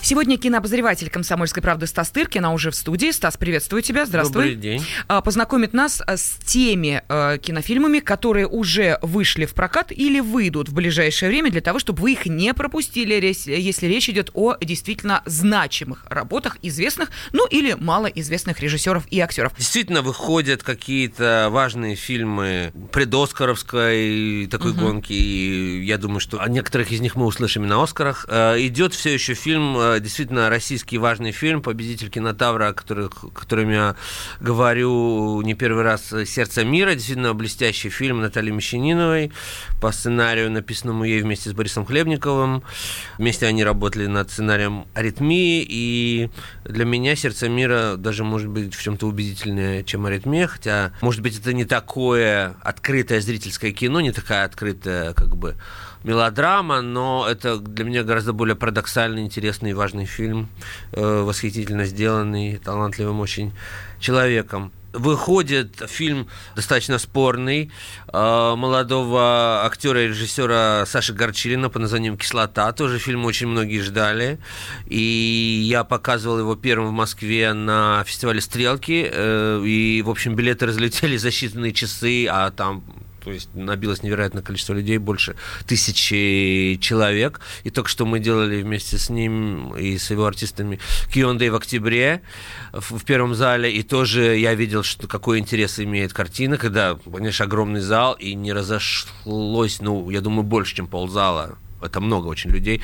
Сегодня кинообозреватель «Комсомольской правды» Стас Тыркин, а уже в студии. Стас, приветствую тебя, здравствуй. Добрый день. А, Познакомит нас а, с теми э, кинофильмами, которые уже вышли в прокат или выйдут в ближайшее время, для того, чтобы вы их не пропустили, если речь идет о действительно значимых работах известных, ну или малоизвестных режиссеров и актеров. Действительно выходят какие-то важные фильмы предоскаровской такой гонки, и я думаю, что о некоторых из них мы услышим и на Оскарах. Э, Идет все еще фильм, э, действительно российский важный фильм, победитель кинотавра, о которых, о котором я говорю не первый раз, «Сердце мира», действительно блестящий фильм Натальи Мещаниновой. По сценарию, написанному ей вместе с Борисом Хлебниковым. Вместе они работали над сценарием «Аритмии», и для меня «Сердце мира» даже может быть в чем-то убедительнее, чем «Аритмия», хотя, может быть, это не такое открытое зрительское кино, не такая открытая, как бы, мелодрама, но это для меня гораздо более парадоксальный, интересный и важный фильм, э, восхитительно сделанный, талантливым очень человеком. Выходит фильм достаточно спорный э, молодого актера и режиссера Саши Горчилина под названием «Кислота». Тоже фильм очень многие ждали. И я показывал его первым в Москве на фестивале «Стрелки». э, и, в общем, билеты разлетели за считанные часы, а там то есть набилось невероятное количество людей, больше тысячи человек. И только что мы делали вместе с ним и с его артистами Q&A в октябре в, в первом зале. И тоже я видел, что какой интерес имеет картина, когда, понимаешь, огромный зал, и не разошлось, ну, я думаю, больше, чем ползала это много очень людей,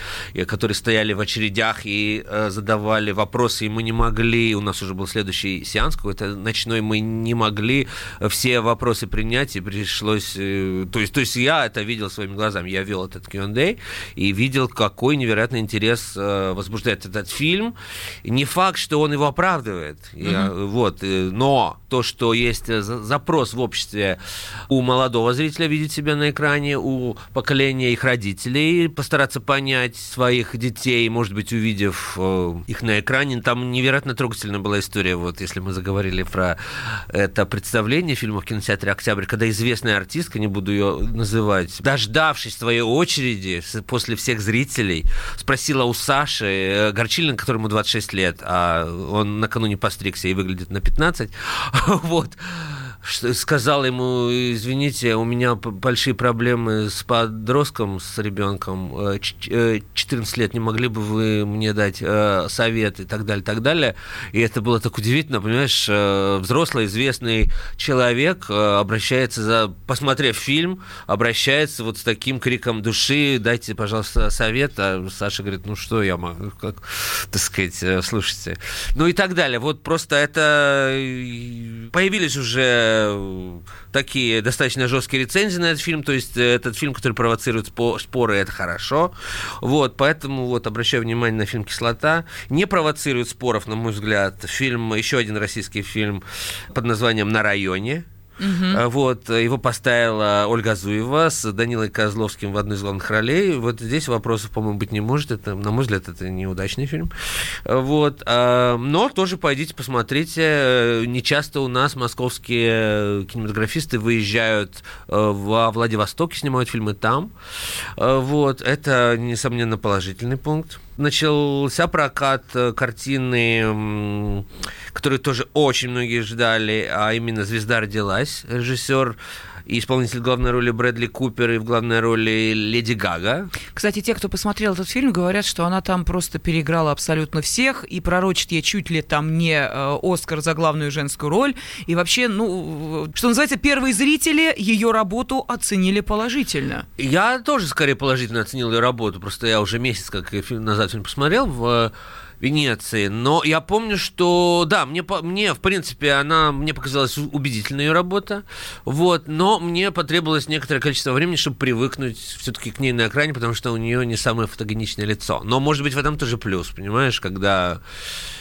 которые стояли в очередях и э, задавали вопросы, и мы не могли, у нас уже был следующий сеанс какой-то ночной, мы не могли все вопросы принять, и пришлось, э, то есть, то есть я это видел своими глазами, я вел этот Q&A, и видел, какой невероятный интерес э, возбуждает этот фильм, не факт, что он его оправдывает, я, вот, э, но то, что есть э, за- запрос в обществе у молодого зрителя видеть себя на экране, у поколения их родителей, постараться понять своих детей, может быть, увидев э, их на экране. Там невероятно трогательная была история, вот если мы заговорили про это представление фильма в кинотеатре «Октябрь», когда известная артистка, не буду ее называть, дождавшись своей очереди после всех зрителей, спросила у Саши э, Горчилина, которому 26 лет, а он накануне постригся и выглядит на 15, вот, сказал ему, извините, у меня большие проблемы с подростком, с ребенком, э, ч- э, 14 лет, не могли бы вы мне дать э, совет и так далее, так далее. И это было так удивительно, понимаешь, э, взрослый, известный человек э, обращается, за, посмотрев фильм, обращается вот с таким криком души, дайте, пожалуйста, совет, а Саша говорит, ну что я могу, как, так сказать, э, слушайте. Ну и так далее. Вот просто это э, появились уже такие достаточно жесткие рецензии на этот фильм, то есть э, этот фильм, который провоцирует спо- споры, это хорошо. Вот, поэтому вот обращаю внимание на фильм «Кислота». Не провоцирует споров, на мой взгляд, фильм, еще один российский фильм под названием «На районе». А, Вот, э, его поставила Ольга Зуева с Данилой Козловским в одной из главных ролей. Вот здесь вопросов, по-моему, быть не может. Это, на мой взгляд, это неудачный фильм. А, Вот, а, но тоже пойдите посмотрите. Э, Не часто у нас московские э, кинематографисты выезжают э, во Владивостоке, снимают фильмы там. Вот, это, несомненно, положительный пункт. Начался прокат э, картины, которую тоже очень многие ждали, а именно «Звезда родилась». Режиссер и исполнитель главной роли Брэдли Купер и в главной роли Леди Гага. Кстати, те, кто посмотрел этот фильм, говорят, что она там просто переиграла абсолютно всех и пророчит ей чуть ли там не э, Оскар за главную женскую роль. И вообще, ну, что называется, первые зрители ее работу оценили положительно. Я тоже скорее положительно оценил ее работу, просто я уже месяц как фильм назад фильм посмотрел в Венеции. Но я помню, что да, мне, мне в принципе, она мне показалась убедительной ее работа. Вот, но мне потребовалось некоторое количество времени, чтобы привыкнуть все-таки к ней на экране, потому что у нее не самое фотогеничное лицо. Но, может быть, в этом тоже плюс, понимаешь, когда.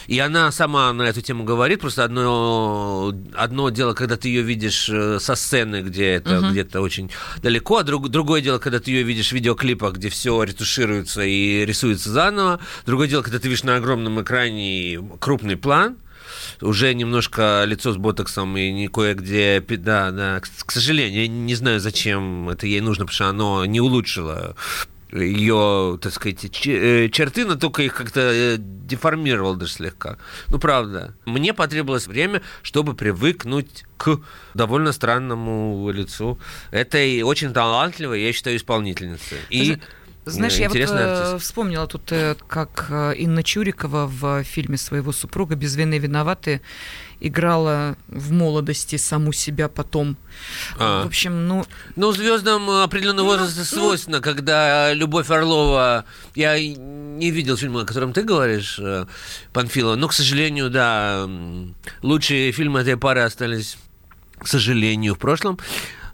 И она сама на эту тему говорит. Просто одно, одно дело, когда ты ее видишь э, со сцены, где это где-то очень далеко, а друг- другое дело, когда ты ее видишь в видеоклипах, где все ретушируется и рисуется заново. Другое дело, когда ты видишь на огромном экране крупный план. уже немножко лицо с ботоксом и не кое-где, да, да, к, сожалению, я не знаю, зачем это ей нужно, потому что оно не улучшило ее, так сказать, э, черты, но только их как-то э, деформировал даже слегка. Ну, правда. Мне потребовалось время, чтобы привыкнуть к довольно странному лицу. Это и очень талантливая, я считаю, исполнительница. И знаешь, я вот э, вспомнила тут, э, как э, Инна Чурикова в фильме своего супруга «Без вины виноваты» играла в молодости саму себя потом. А. В общем, ну... Ну, звездам определенного ну, возраста ну, свойственно, когда Любовь Орлова... Я не видел фильма, о котором ты говоришь, э, Панфилова, но, к сожалению, да, лучшие фильмы этой пары остались, к сожалению, в прошлом.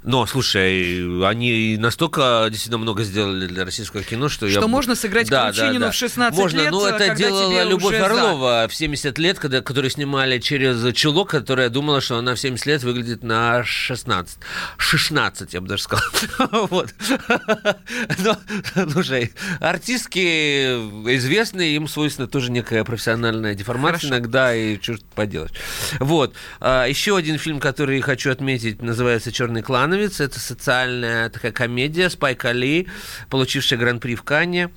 Но, слушай, они настолько действительно много сделали для российского кино, что, что я... можно сыграть да, Кручинину да, да. в 16 можно, лет, но это делала Любовь Орлова за... в 70 лет, когда, которую снимали через чулок, которая думала, что она в 70 лет выглядит на 16. 16, я бы даже сказал. Вот. Но, слушай, артистки известные, им свойственно тоже некая профессиональная деформация Хорошо. иногда, и что поделать. Вот. А, еще один фильм, который хочу отметить, называется «Черный клан». Ивановец. Это социальная такая комедия Спайка Ли, получившая гран-при в Канне.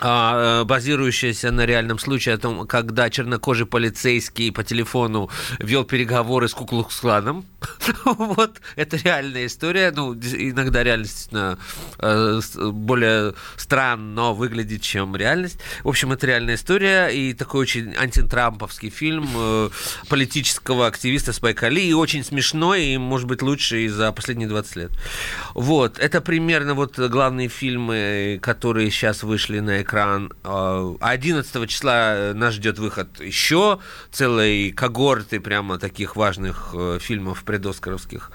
А, э, базирующаяся на реальном случае о том, когда чернокожий полицейский по телефону вел переговоры с Куклукс-кланом. вот, это реальная история. Ну, иногда реальность э, более странно выглядит, чем реальность. В общем, это реальная история и такой очень антитрамповский фильм э, политического активиста Спайка Ли и очень смешной, и, может быть, лучший за последние 20 лет. Вот, это примерно вот главные фильмы, которые сейчас вышли на экран экран. 11 а, числа э, нас ждет выход еще целой когорты прямо таких важных э, фильмов предоскаровских.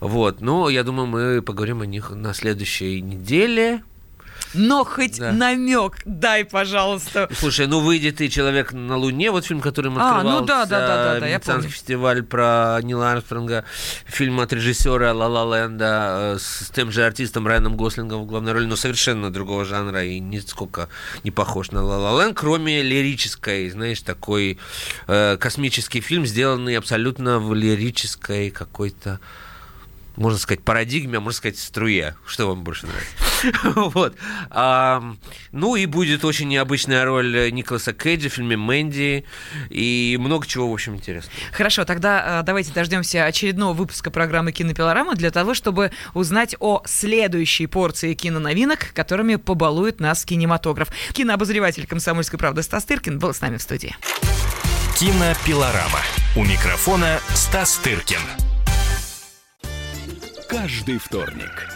Вот. Но я думаю, мы поговорим о них на следующей неделе но хоть да. намек дай, пожалуйста. Слушай, ну выйдет и человек на Луне, вот фильм, который мы а, ну да, да, да, да, да, я помню. фестиваль про Нила Армстронга, фильм от режиссера Ла Ла Ленда э, с тем же артистом Райаном Гослингом в главной роли, но совершенно другого жанра и нисколько не похож на Ла Ла Ленд, кроме лирической, знаешь, такой э, космический фильм, сделанный абсолютно в лирической какой-то можно сказать, парадигме, а можно сказать, струе. Что вам больше нравится? вот. А, ну и будет очень необычная роль Николаса Кейджа в фильме «Мэнди» и много чего, в общем, интересного. Хорошо, тогда а, давайте дождемся очередного выпуска программы «Кинопилорама» для того, чтобы узнать о следующей порции киноновинок, которыми побалует нас кинематограф. Кинообозреватель «Комсомольской правды» Стас Тыркин был с нами в студии. Кинопилорама. У микрофона Стас Тыркин каждый вторник